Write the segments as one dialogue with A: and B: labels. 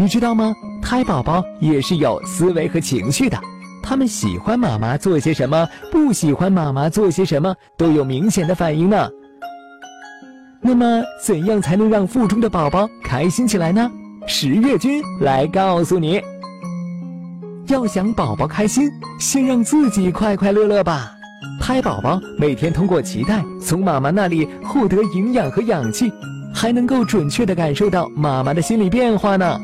A: 你知道吗？胎宝宝也是有思维和情绪的，他们喜欢妈妈做些什么，不喜欢妈妈做些什么，都有明显的反应呢。那么，怎样才能让腹中的宝宝开心起来呢？十月君来告诉你。要想宝宝开心，先让自己快快乐乐吧。胎宝宝每天通过脐带从妈妈那里获得营养和氧气，还能够准确地感受到妈妈的心理变化呢。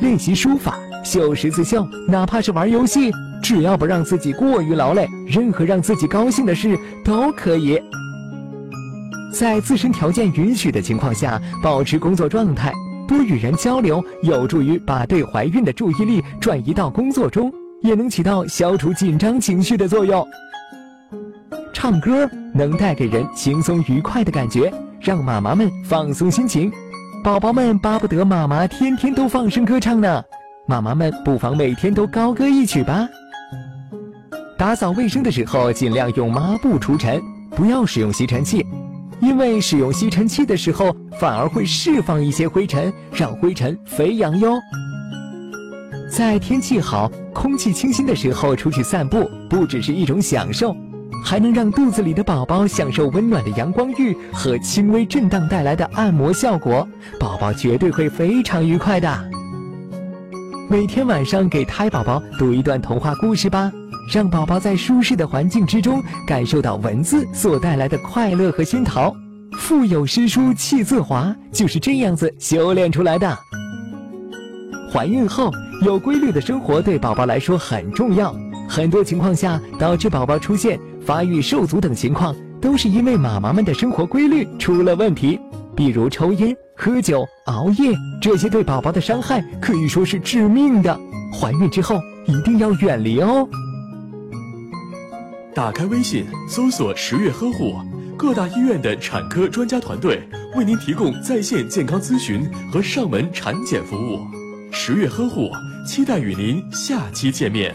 A: 练习书法、绣十字绣，哪怕是玩游戏，只要不让自己过于劳累，任何让自己高兴的事都可以。在自身条件允许的情况下，保持工作状态，多与人交流，有助于把对怀孕的注意力转移到工作中，也能起到消除紧张情绪的作用。唱歌能带给人轻松愉快的感觉，让妈妈们放松心情。宝宝们巴不得妈妈天天都放声歌唱呢，妈妈们不妨每天都高歌一曲吧。打扫卫生的时候，尽量用抹布除尘，不要使用吸尘器。因为使用吸尘器的时候，反而会释放一些灰尘，让灰尘飞扬哟。在天气好、空气清新的时候出去散步，不只是一种享受，还能让肚子里的宝宝享受温暖的阳光浴和轻微震荡带来的按摩效果，宝宝绝对会非常愉快的。每天晚上给胎宝宝读一段童话故事吧。让宝宝在舒适的环境之中感受到文字所带来的快乐和熏陶。腹有诗书气自华，就是这样子修炼出来的。怀孕后有规律的生活对宝宝来说很重要。很多情况下导致宝宝出现发育受阻等情况，都是因为妈妈们的生活规律出了问题。比如抽烟、喝酒、熬夜，这些对宝宝的伤害可以说是致命的。怀孕之后一定要远离哦。
B: 打开微信，搜索“十月呵护”，各大医院的产科专家团队为您提供在线健康咨询和上门产检服务。十月呵护，期待与您下期见面。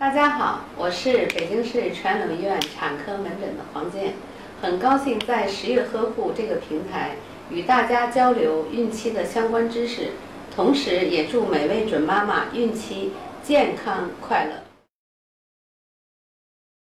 C: 大家好，我是北京市传统医院产科门诊的黄健，很高兴在十月呵护这个平台与大家交流孕期的相关知识，同时也祝每位准妈妈孕期健康快乐。